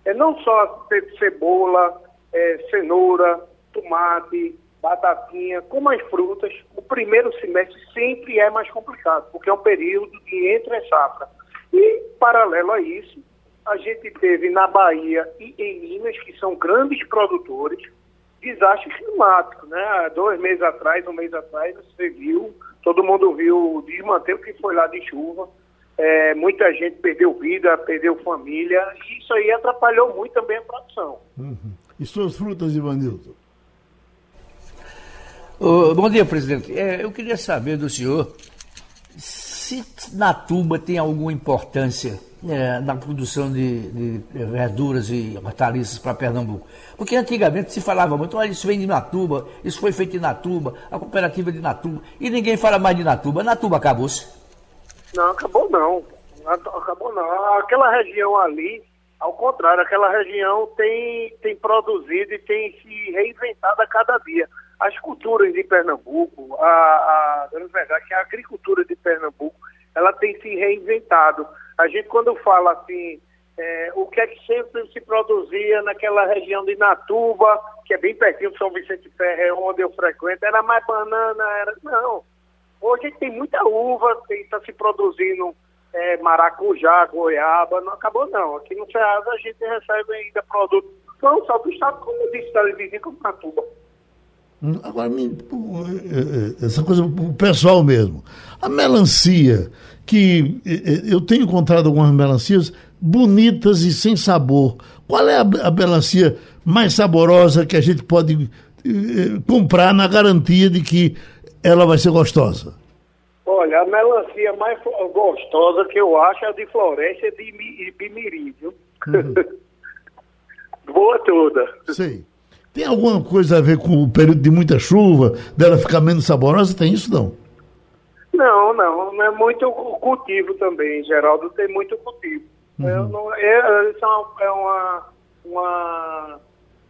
É não só cebola, é, cenoura, tomate, batatinha, como as frutas, o primeiro semestre sempre é mais complicado, porque é um período de entre safra. E, paralelo a isso, a gente teve na Bahia e em Minas, que são grandes produtores, desastres climáticos, né? Dois meses atrás, um mês atrás, você viu, todo mundo viu o desmantelo que foi lá de chuva, é, muita gente perdeu vida, perdeu família, e isso aí atrapalhou muito também a produção. Uhum. E suas frutas, Ivanilton? Oh, bom dia, presidente. É, eu queria saber do senhor se Natuba tem alguma importância é, na produção de, de, verduras e hortaliças para Pernambuco. Porque antigamente se falava muito, olha, isso vem de Natuba, isso foi feito em Natuba, a cooperativa de Natuba, e ninguém fala mais de Natuba. Natuba acabou-se? Não, acabou não. Acabou não. Aquela região ali ao contrário, aquela região tem, tem produzido e tem se reinventado a cada dia. As culturas de Pernambuco, a, a, a verdade é que a agricultura de Pernambuco, ela tem se reinventado. A gente, quando fala assim, é, o que é que sempre se produzia naquela região de Natuba, que é bem pertinho de São Vicente Ferre, onde eu frequento, era mais banana, era... Não. Hoje tem muita uva, está se produzindo é, maracujá, goiaba, não acabou não. Aqui no Ceasa a gente recebe ainda produtos não só do estado, como disse, da vizinha como Catuba. Hum, agora, é, é, essa coisa o pessoal mesmo. A melancia, que eu tenho encontrado algumas melancias bonitas e sem sabor. Qual é a melancia mais saborosa que a gente pode comprar na garantia de que ela vai ser gostosa? Olha, a melancia mais gostosa que eu acho é a de floresta de Bimirim, viu? Uhum. Boa toda. Sim. Tem alguma coisa a ver com o período de muita chuva, dela ficar menos saborosa? Tem isso não? Não, não. Não é muito cultivo também, Geraldo. Tem muito cultivo. Uhum. Não, é, isso é, uma, uma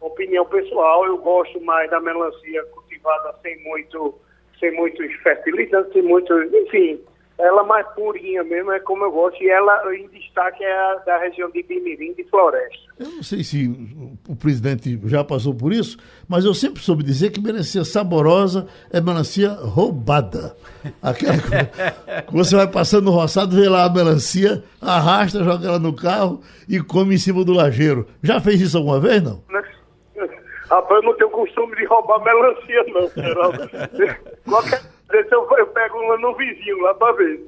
opinião pessoal. Eu gosto mais da melancia cultivada sem muito sem muitos fertilizantes, sem muito, enfim, ela mais purinha mesmo, é como eu gosto, e ela em destaque é a da região de Bimirim, de Floresta. Eu não sei se o presidente já passou por isso, mas eu sempre soube dizer que melancia saborosa é melancia roubada. Aquela que você vai passando no roçado, vê lá a melancia, arrasta, joga ela no carro e come em cima do lajeiro. Já fez isso alguma vez, não? Não Rapaz, eu não tenho costume de roubar melancia, não, Geraldo. Qualquer vez eu, eu pego uma no vizinho lá pra ver.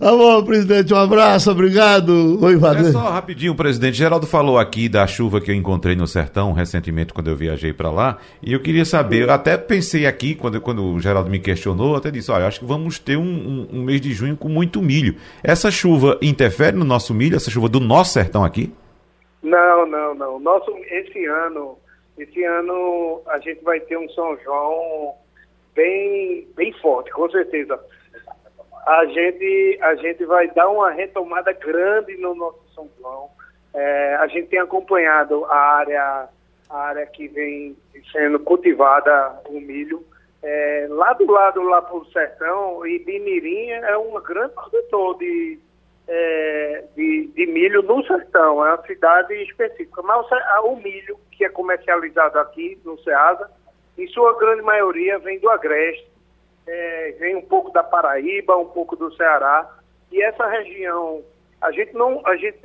bom, presidente, um abraço, obrigado. Oi, Wagner. É só rapidinho, presidente. Geraldo falou aqui da chuva que eu encontrei no sertão recentemente quando eu viajei para lá. E eu queria saber, eu até pensei aqui, quando, quando o Geraldo me questionou, até disse: olha, acho que vamos ter um, um, um mês de junho com muito milho. Essa chuva interfere no nosso milho, essa chuva do nosso sertão aqui? Não, não, não. Nosso, esse ano esse ano a gente vai ter um São João bem, bem forte, com certeza. A gente, a gente vai dar uma retomada grande no nosso São João. É, a gente tem acompanhado a área, a área que vem sendo cultivada, o milho. É, lá do lado, lá para o sertão, e Bimirim é um grande produtor de, é, de, de, milho no sertão, é uma cidade específica. Mas o, o milho que é comercializado aqui no Ceasa, em sua grande maioria vem do Agreste, é, vem um pouco da Paraíba, um pouco do Ceará, e essa região, a gente não, a gente,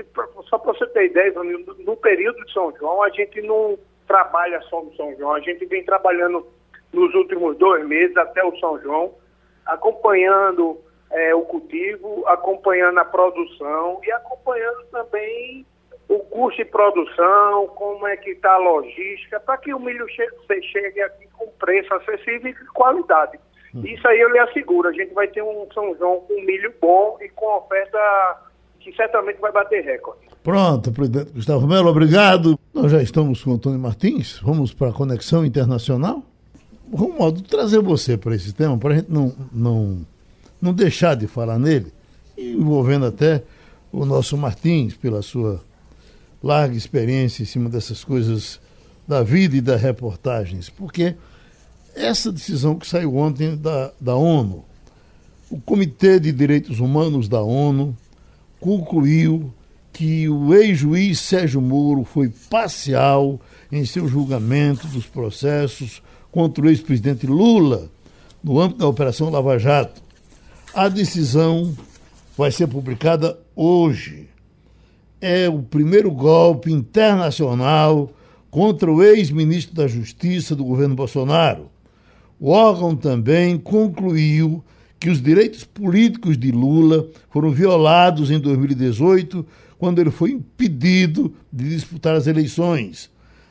só para você ter ideia, no período de São João, a gente não trabalha só no São João, a gente vem trabalhando nos últimos dois meses até o São João, acompanhando é, o cultivo, acompanhando a produção e acompanhando também o custo de produção, como é que está a logística, para que o milho che chegue aqui com preço acessível e qualidade. Hum. Isso aí eu lhe asseguro, a gente vai ter um São João com milho bom e com oferta que certamente vai bater recorde. Pronto, presidente Gustavo Melo, obrigado. Nós já estamos com o Antônio Martins, vamos para a conexão internacional. Romualdo, trazer você para esse tema, para a gente não, não, não deixar de falar nele, envolvendo até o nosso Martins, pela sua larga experiência em cima dessas coisas da vida e das reportagens, porque essa decisão que saiu ontem da, da ONU, o Comitê de Direitos Humanos da ONU concluiu que o ex-juiz Sérgio Moro foi parcial em seu julgamento dos processos contra o ex-presidente Lula no âmbito da Operação Lava Jato. A decisão vai ser publicada hoje é o primeiro golpe internacional contra o ex-ministro da Justiça do governo Bolsonaro. O órgão também concluiu que os direitos políticos de Lula foram violados em 2018, quando ele foi impedido de disputar as eleições.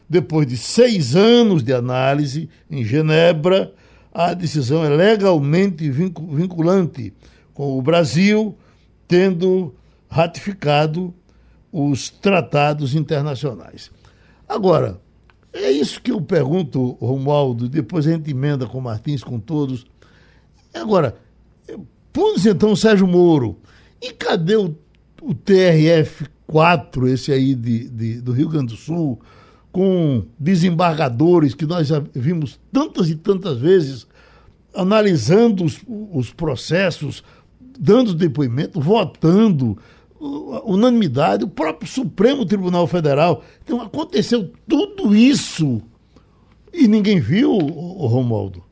Depois de seis anos de análise em Genebra, a decisão é legalmente vinculante, com o Brasil tendo ratificado os tratados internacionais. Agora, é isso que eu pergunto, Romualdo, depois a gente emenda com Martins, com todos. Agora, põe então Sérgio Moro. E cadê o, o TRF-4, esse aí de, de, do Rio Grande do Sul, com desembargadores que nós já vimos tantas e tantas vezes analisando os, os processos, dando depoimento, votando, unanimidade, o próprio Supremo Tribunal Federal. Então aconteceu tudo isso e ninguém viu, o Romualdo.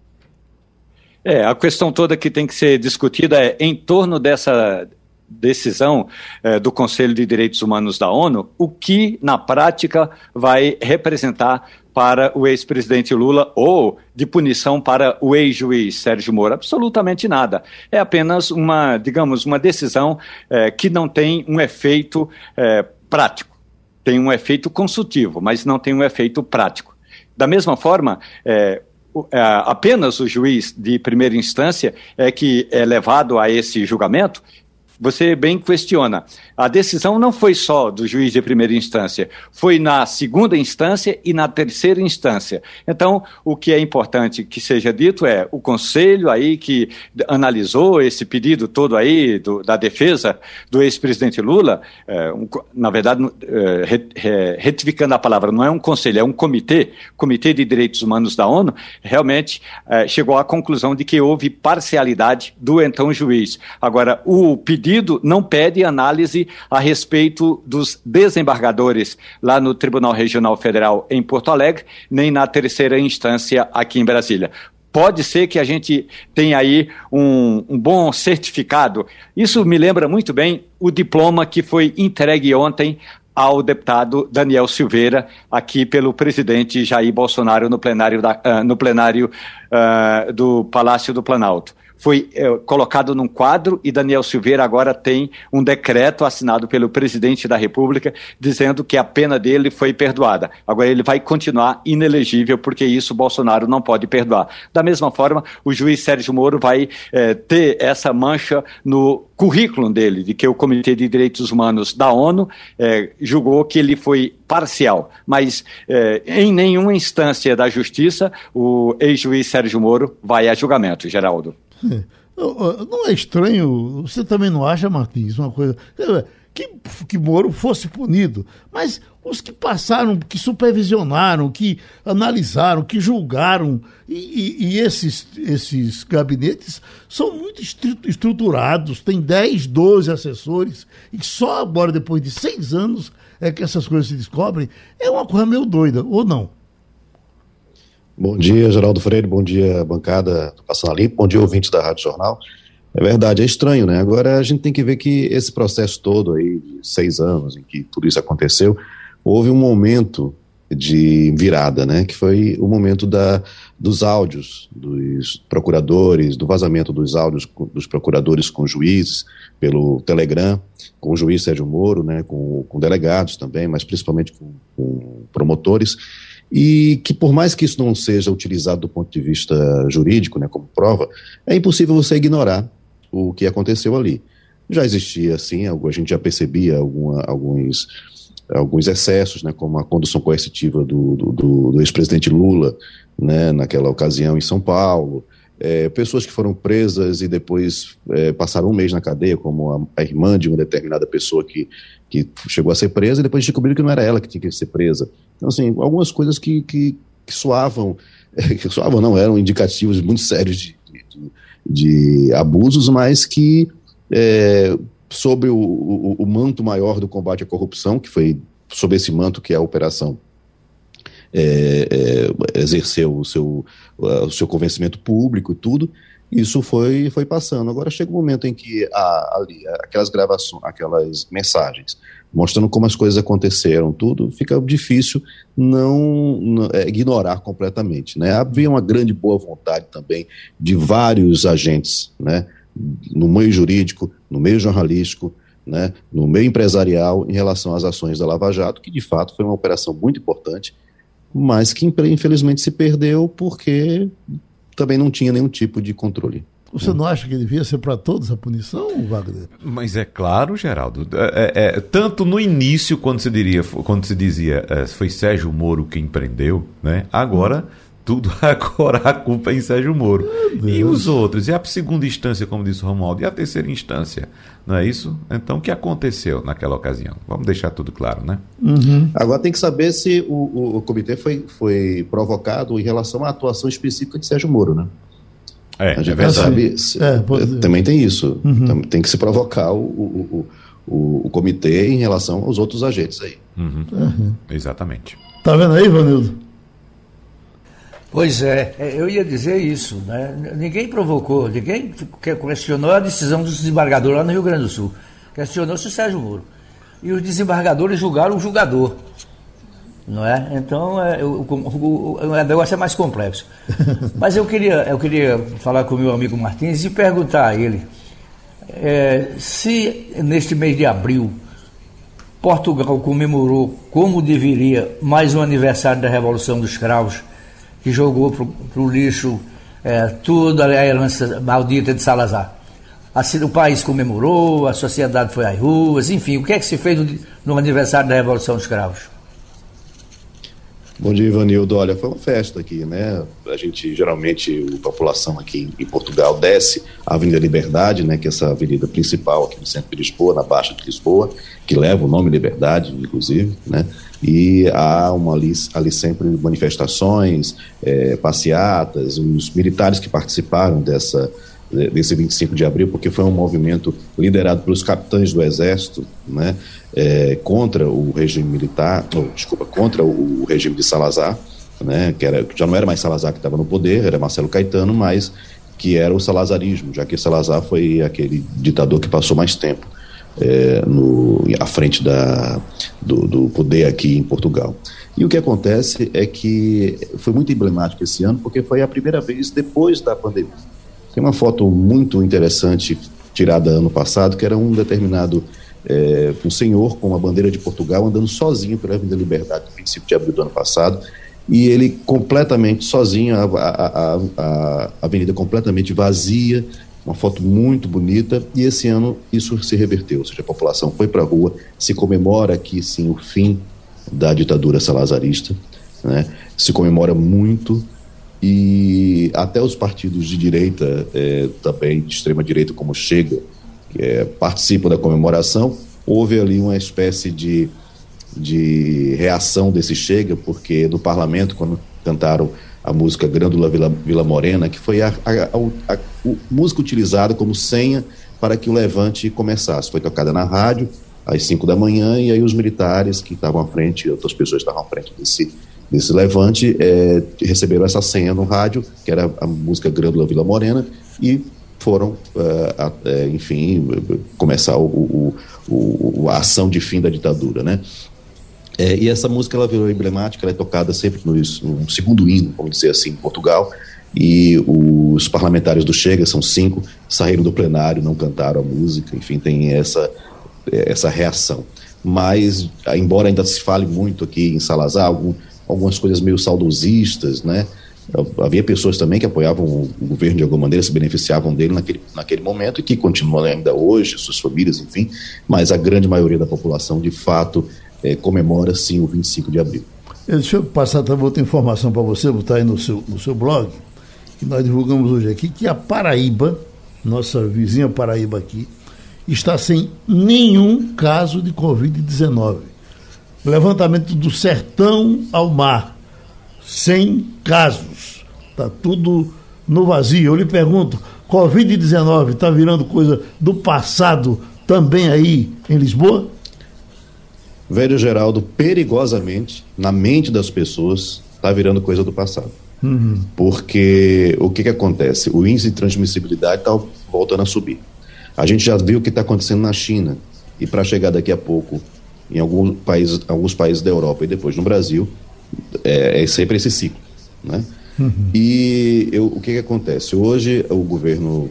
É, a questão toda que tem que ser discutida é em torno dessa decisão é, do Conselho de Direitos Humanos da ONU, o que na prática vai representar para o ex-presidente Lula ou de punição para o ex-juiz Sérgio Moro? Absolutamente nada. É apenas uma, digamos, uma decisão é, que não tem um efeito é, prático. Tem um efeito consultivo, mas não tem um efeito prático. Da mesma forma, é, é apenas o juiz de primeira instância é que é levado a esse julgamento você bem questiona. A decisão não foi só do juiz de primeira instância, foi na segunda instância e na terceira instância. Então, o que é importante que seja dito é o conselho aí que analisou esse pedido todo aí do, da defesa do ex-presidente Lula, é, um, na verdade, é, retificando a palavra, não é um conselho, é um comitê, Comitê de Direitos Humanos da ONU, realmente é, chegou à conclusão de que houve parcialidade do então juiz. Agora, o pedido não pede análise a respeito dos desembargadores lá no Tribunal Regional Federal em Porto Alegre, nem na terceira instância aqui em Brasília pode ser que a gente tenha aí um, um, bom certificado. Isso me lembra muito bem o diploma que foi entregue ontem ao deputado Daniel Silveira, aqui pelo presidente Jair Bolsonaro no plenário, da, uh, no plenário uh, do Palácio do Planalto foi é, colocado num quadro e Daniel Silveira agora tem um decreto assinado pelo presidente da República dizendo que a pena dele foi perdoada. Agora ele vai continuar inelegível porque isso Bolsonaro não pode perdoar. Da mesma forma, o juiz Sérgio Moro vai é, ter essa mancha no currículo dele, de que o Comitê de Direitos Humanos da ONU é, julgou que ele foi parcial, mas é, em nenhuma instância da justiça o ex-juiz Sérgio Moro vai a julgamento, Geraldo. Não é estranho, você também não acha, Martins, uma coisa. Que, que Moro fosse punido, mas os que passaram, que supervisionaram, que analisaram, que julgaram, e, e, e esses, esses gabinetes são muito estruturados, tem 10, 12 assessores, e só agora, depois de seis anos, é que essas coisas se descobrem. É uma coisa meio doida, ou não? Bom dia, Geraldo Freire, bom dia, bancada do Passando Limpo, bom dia, ouvintes da Rádio Jornal. É verdade, é estranho, né? Agora a gente tem que ver que esse processo todo aí, de seis anos em que tudo isso aconteceu, houve um momento de virada, né? Que foi o momento da, dos áudios dos procuradores, do vazamento dos áudios dos procuradores com juízes pelo Telegram, com o juiz Sérgio Moro, né? Com, com delegados também, mas principalmente com, com promotores e que por mais que isso não seja utilizado do ponto de vista jurídico, né, como prova, é impossível você ignorar o que aconteceu ali. Já existia, assim, a gente já percebia alguma, alguns alguns excessos, né, como a condução coercitiva do, do, do ex-presidente Lula, né, naquela ocasião em São Paulo, é, pessoas que foram presas e depois é, passaram um mês na cadeia, como a, a, irmã de uma determinada pessoa que, que chegou a ser presa e depois descobriram que não era ela que tinha que ser presa. Então, assim, algumas coisas que, que, que soavam, que soavam não, eram indicativos muito sérios de, de, de abusos, mas que é, sobre o, o, o, manto maior do combate à corrupção, que foi sob esse manto que é a operação é, é, exerceu o seu, o seu convencimento público e tudo, isso foi, foi passando. Agora chega um momento em que a, ali, aquelas gravações, aquelas mensagens mostrando como as coisas aconteceram, tudo, fica difícil não, não é, ignorar completamente. Né? Havia uma grande boa vontade também de vários agentes, né? no meio jurídico, no meio jornalístico, né? no meio empresarial, em relação às ações da Lava Jato, que de fato foi uma operação muito importante, mas que infelizmente se perdeu porque também não tinha nenhum tipo de controle. Você não acha que devia ser para todos a punição, Wagner? Mas é claro, Geraldo. É, é, é, tanto no início, quando se, diria, quando se dizia é, foi Sérgio Moro quem prendeu, né? agora tudo agora a culpa é em Sérgio Moro. E os outros? E a segunda instância, como disse o Romualdo? E a terceira instância? Não é isso? Então, o que aconteceu naquela ocasião? Vamos deixar tudo claro, né? Uhum. Agora tem que saber se o, o, o comitê foi, foi provocado em relação à atuação específica de Sérgio Moro, né? É, a gente é sabe, se, é, também tem isso. Uhum. Tem que se provocar o, o, o, o, comitê em relação aos outros agentes aí. Uhum. Uhum. Exatamente. Tá vendo aí, Vanildo? Pois é, é, eu ia dizer isso. Né? Ninguém provocou, ninguém questionou a decisão dos desembargadores lá no Rio Grande do Sul. Questionou-se o Sérgio Moro. E os desembargadores julgaram o julgador não é? Então é, o, o, o, negócio é mais complexo. Mas eu queria, eu queria falar com o meu amigo Martins e perguntar a ele é, se neste mês de abril Portugal comemorou como deveria mais um aniversário da Revolução dos Cravos, que jogou para o lixo é, toda a herança maldita de Salazar. Assim, o país comemorou, a sociedade foi às ruas, enfim, o que é que se fez no, no aniversário da Revolução dos Cravos? Bom dia, Ivanildo. Olha, foi uma festa aqui, né? A gente, geralmente, a população aqui em Portugal desce a Avenida Liberdade, né? Que é essa avenida principal aqui no centro de Lisboa, na Baixa de Lisboa, que leva o nome Liberdade, inclusive, né? E há uma ali, ali sempre manifestações, é, passeatas, os militares que participaram dessa desse 25 de abril, porque foi um movimento liderado pelos capitães do Exército, né? é, contra o regime militar, ou, desculpa, contra o, regime de Salazar, né, que era, já não era mais Salazar que estava no poder, era Marcelo Caetano, mas que era o salazarismo, já que Salazar foi aquele ditador que passou mais tempo é, no, à frente da, do, do, poder aqui em Portugal. E o que acontece é que foi muito emblemático esse ano, porque foi a primeira vez depois da pandemia. Tem uma foto muito interessante tirada ano passado, que era um determinado é, um senhor com a bandeira de Portugal andando sozinho pela Avenida Liberdade, no 25 de abril do ano passado, e ele completamente sozinho, a, a, a, a avenida completamente vazia, uma foto muito bonita, e esse ano isso se reverteu, ou seja, a população foi para a rua, se comemora aqui sim o fim da ditadura salazarista, né? se comemora muito, e até os partidos de direita, é, também de extrema direita, como Chega, é, participam da comemoração. Houve ali uma espécie de, de reação desse Chega, porque no parlamento, quando cantaram a música Grândula Vila, Vila Morena, que foi a, a, a, a música utilizada como senha para que o levante começasse. Foi tocada na rádio às 5 da manhã e aí os militares que estavam à frente, outras pessoas estavam à frente desse, desse levante, é, receberam essa senha no rádio, que era a música Grândula Vila Morena, e foram, uh, uh, enfim, começar o, o, o, a ação de fim da ditadura, né? É, e essa música ela virou emblemática, ela é tocada sempre no, no segundo hino, vamos dizer assim, em Portugal. E os parlamentares do Chega, são cinco, saíram do plenário, não cantaram a música, enfim, tem essa, essa reação. Mas, embora ainda se fale muito aqui em Salazar, algum, algumas coisas meio saudosistas, né? Havia pessoas também que apoiavam o governo de alguma maneira, se beneficiavam dele naquele, naquele momento e que continuam ainda hoje, suas famílias, enfim, mas a grande maioria da população, de fato, é, comemora sim o 25 de abril. Deixa eu passar também outra informação para você, botar aí no seu, no seu blog, que nós divulgamos hoje aqui, que a Paraíba, nossa vizinha Paraíba aqui, está sem nenhum caso de Covid-19. Levantamento do sertão ao mar, sem casos. Está tudo no vazio. Eu lhe pergunto, Covid-19 está virando coisa do passado também aí em Lisboa? Velho Geraldo, perigosamente, na mente das pessoas, está virando coisa do passado. Uhum. Porque o que, que acontece? O índice de transmissibilidade está voltando a subir. A gente já viu o que está acontecendo na China. E para chegar daqui a pouco em algum país, alguns países da Europa e depois no Brasil, é, é sempre esse ciclo. Né? Uhum. E eu, o que, que acontece? Hoje o governo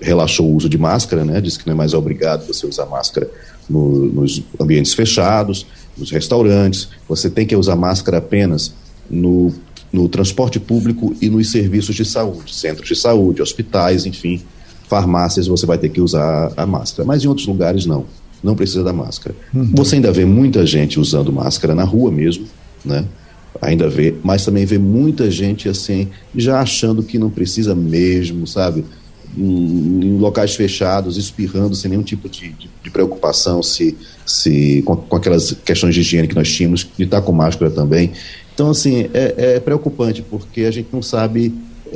relaxou o uso de máscara, né? Diz que não é mais obrigado você usar máscara no, nos ambientes fechados, nos restaurantes. Você tem que usar máscara apenas no, no transporte público e nos serviços de saúde, centros de saúde, hospitais, enfim, farmácias. Você vai ter que usar a máscara. Mas em outros lugares não. Não precisa da máscara. Uhum. Você ainda vê muita gente usando máscara na rua mesmo, né? ainda vê, mas também vê muita gente assim, já achando que não precisa mesmo, sabe? em, em, locais fechados, espirrando sem nenhum tipo de, de, de preocupação se, se com, com, aquelas questões de higiene que nós tínhamos, de estar com máscara também. Então, assim, é, é preocupante porque a gente não sabe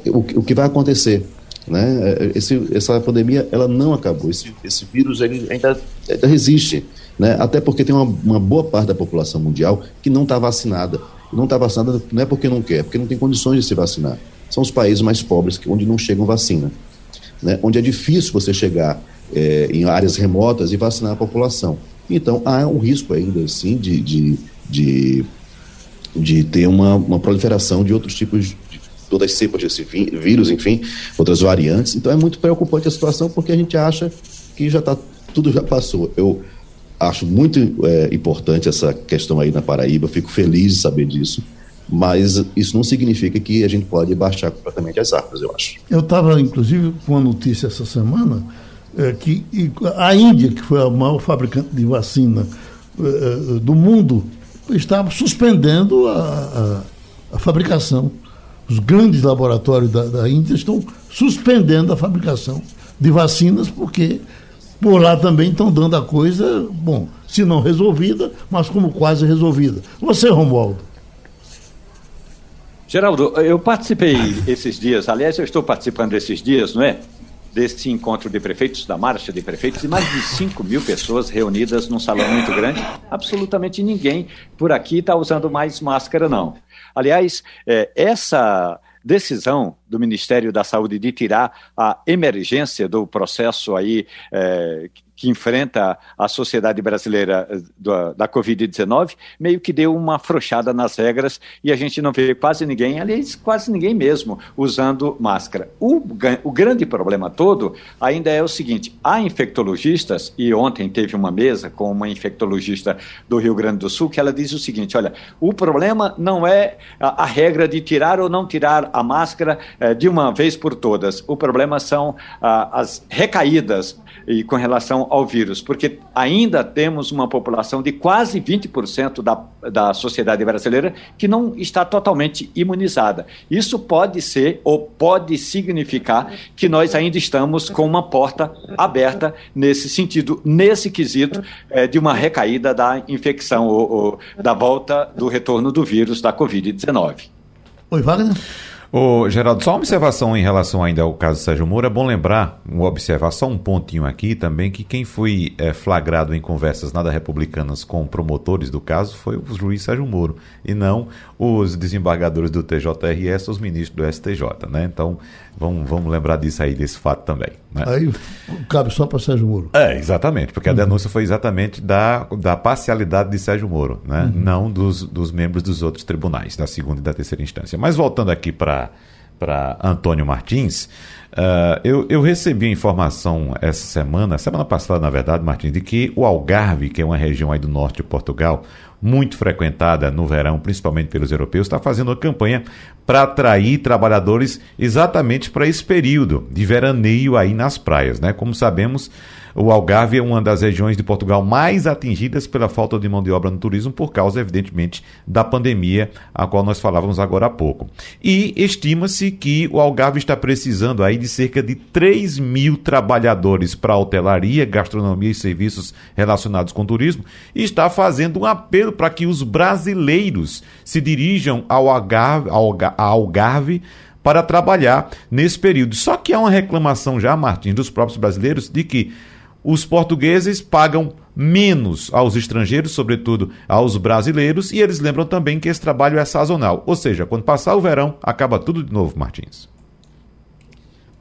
o, o que vai acontecer. Né? Esse, essa pandemia ela não acabou, esse, esse vírus ainda, ainda resiste. Né? Até porque tem uma, uma boa parte da população mundial que não está vacinada. Não está vacinada não é porque não quer, é porque não tem condições de se vacinar. São os países mais pobres onde não chegam vacina né, onde é difícil você chegar é, em áreas remotas e vacinar a população. Então, há um risco ainda, assim, de, de, de, de ter uma, uma proliferação de outros tipos todas as cepas desse vírus, enfim, outras variantes. Então é muito preocupante a situação porque a gente acha que já está tudo já passou. Eu acho muito é, importante essa questão aí na Paraíba, fico feliz de saber disso mas isso não significa que a gente pode baixar completamente as armas, eu acho. Eu estava, inclusive, com uma notícia essa semana é, que a Índia, que foi a maior fabricante de vacina é, é, do mundo, estava suspendendo a, a, a, fabricação. Os grandes laboratórios da, da Índia estão suspendendo a fabricação de vacinas porque por lá também estão dando a coisa, bom, se não resolvida, mas como quase resolvida. Você, Romualdo? Geraldo, eu participei esses dias, aliás, eu estou participando esses dias, não é? Desse encontro de prefeitos, da marcha de prefeitos, e mais de 5 mil pessoas reunidas num salão muito grande. Absolutamente ninguém por aqui está usando mais máscara, não. Aliás, é, essa decisão do Ministério da Saúde de tirar a emergência do processo aí é, que enfrenta a sociedade brasileira eh, da, da Covid-19, meio que deu uma afrouxada nas regras e a gente não vê quase ninguém, aliás, quase ninguém mesmo, usando máscara. O, o grande problema todo ainda é o seguinte: há infectologistas, e ontem teve uma mesa com uma infectologista do Rio Grande do Sul, que ela diz o seguinte: olha, o problema não é a, a regra de tirar ou não tirar a máscara eh, de uma vez por todas, o problema são ah, as recaídas e com relação ao vírus, porque ainda temos uma população de quase 20% da, da sociedade brasileira que não está totalmente imunizada. Isso pode ser ou pode significar que nós ainda estamos com uma porta aberta nesse sentido, nesse quesito é, de uma recaída da infecção ou, ou da volta do retorno do vírus da Covid-19. Oi, Wagner. Ô, Geraldo, só uma observação em relação ainda ao caso Sérgio Moro. É bom lembrar, uma observar só um pontinho aqui também, que quem foi é, flagrado em conversas nada republicanas com promotores do caso foi o juiz Sérgio Moro, e não os desembargadores do TJRS, os ministros do STJ, né? Então, vamos, vamos lembrar disso aí, desse fato também. Né? Aí cabe só para Sérgio Moro. É, exatamente, porque a uhum. denúncia foi exatamente da, da parcialidade de Sérgio Moro, né? Uhum. Não dos, dos membros dos outros tribunais, da segunda e da terceira instância. Mas voltando aqui para para Antônio Martins. Uh, eu, eu, recebi a informação essa semana, semana passada, na verdade, Martins, de que o Algarve, que é uma região aí do norte de Portugal, muito frequentada no verão, principalmente pelos europeus, está fazendo uma campanha para atrair trabalhadores exatamente para esse período de veraneio aí nas praias, né? Como sabemos, o Algarve é uma das regiões de Portugal mais atingidas pela falta de mão de obra no turismo, por causa, evidentemente, da pandemia, a qual nós falávamos agora há pouco. E estima-se que o Algarve está precisando aí de cerca de 3 mil trabalhadores para hotelaria, gastronomia e serviços relacionados com turismo, e está fazendo um apelo para que os brasileiros se dirijam ao Algarve, ao Algarve para trabalhar nesse período. Só que há uma reclamação já, Martins, dos próprios brasileiros de que os portugueses pagam menos aos estrangeiros, sobretudo aos brasileiros, e eles lembram também que esse trabalho é sazonal. Ou seja, quando passar o verão, acaba tudo de novo, Martins.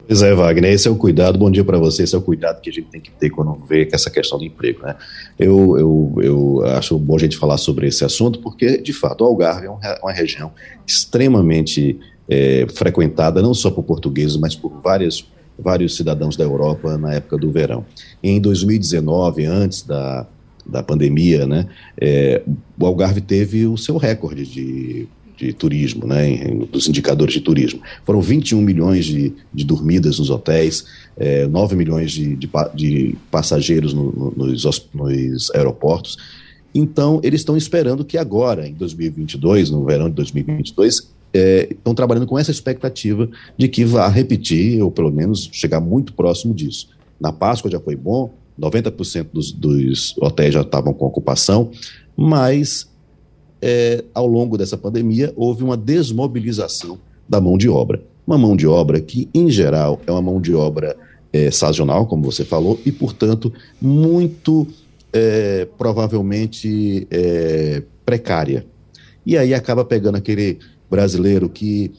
Pois é, Wagner, esse é o cuidado, bom dia para você, esse é o cuidado que a gente tem que ter quando vê essa questão do emprego. Né? Eu, eu, eu acho bom a gente falar sobre esse assunto, porque, de fato, o Algarve é uma região extremamente é, frequentada, não só por portugueses, mas por várias vários cidadãos da Europa na época do verão. Em 2019, antes da, da pandemia, né, é, o Algarve teve o seu recorde de, de turismo, né, em, dos indicadores de turismo. Foram 21 milhões de, de dormidas nos hotéis, é, 9 milhões de, de, de passageiros no, no, nos, nos aeroportos. Então, eles estão esperando que agora, em 2022, no verão de 2022, é, estão trabalhando com essa expectativa de que vá repetir, ou pelo menos chegar muito próximo disso. Na Páscoa já foi bom, 90% dos, dos hotéis já estavam com ocupação, mas é, ao longo dessa pandemia houve uma desmobilização da mão de obra. Uma mão de obra que, em geral, é uma mão de obra é, sazonal, como você falou, e, portanto, muito é, provavelmente é, precária. E aí acaba pegando aquele brasileiro que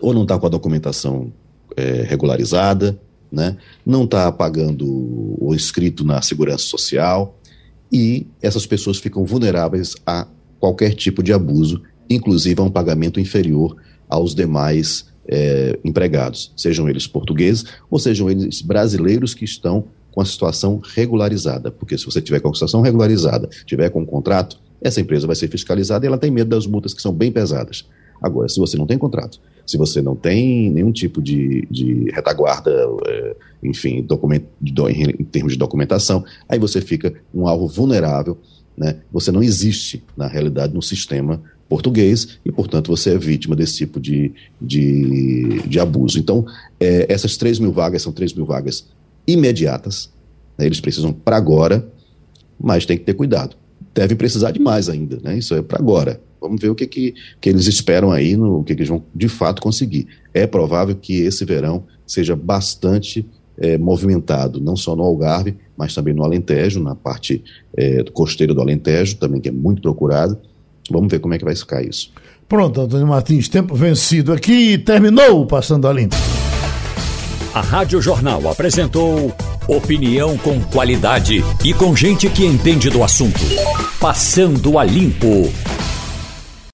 ou não está com a documentação é, regularizada, né, não está pagando o inscrito na segurança social, e essas pessoas ficam vulneráveis a qualquer tipo de abuso, inclusive a um pagamento inferior aos demais é, empregados, sejam eles portugueses ou sejam eles brasileiros que estão com a situação regularizada, porque se você tiver com a situação regularizada, tiver com um contrato, essa empresa vai ser fiscalizada e ela tem medo das multas que são bem pesadas. Agora, se você não tem contrato, se você não tem nenhum tipo de, de retaguarda, é, enfim, em termos de documentação, aí você fica um alvo vulnerável, né? Você não existe, na realidade, no sistema português e, portanto, você é vítima desse tipo de, de, de abuso. Então, é, essas 3 mil vagas são 3 mil vagas imediatas, né? eles precisam para agora, mas tem que ter cuidado. Devem precisar de mais ainda, né? Isso é para agora. Vamos ver o que, que, que eles esperam aí, no, o que, que eles vão de fato conseguir. É provável que esse verão seja bastante é, movimentado, não só no Algarve, mas também no Alentejo, na parte é, costeira do Alentejo, também que é muito procurado. Vamos ver como é que vai ficar isso. Pronto, Antônio Martins, tempo vencido aqui e terminou o Passando a Limpo. A Rádio Jornal apresentou opinião com qualidade e com gente que entende do assunto. Passando a Limpo.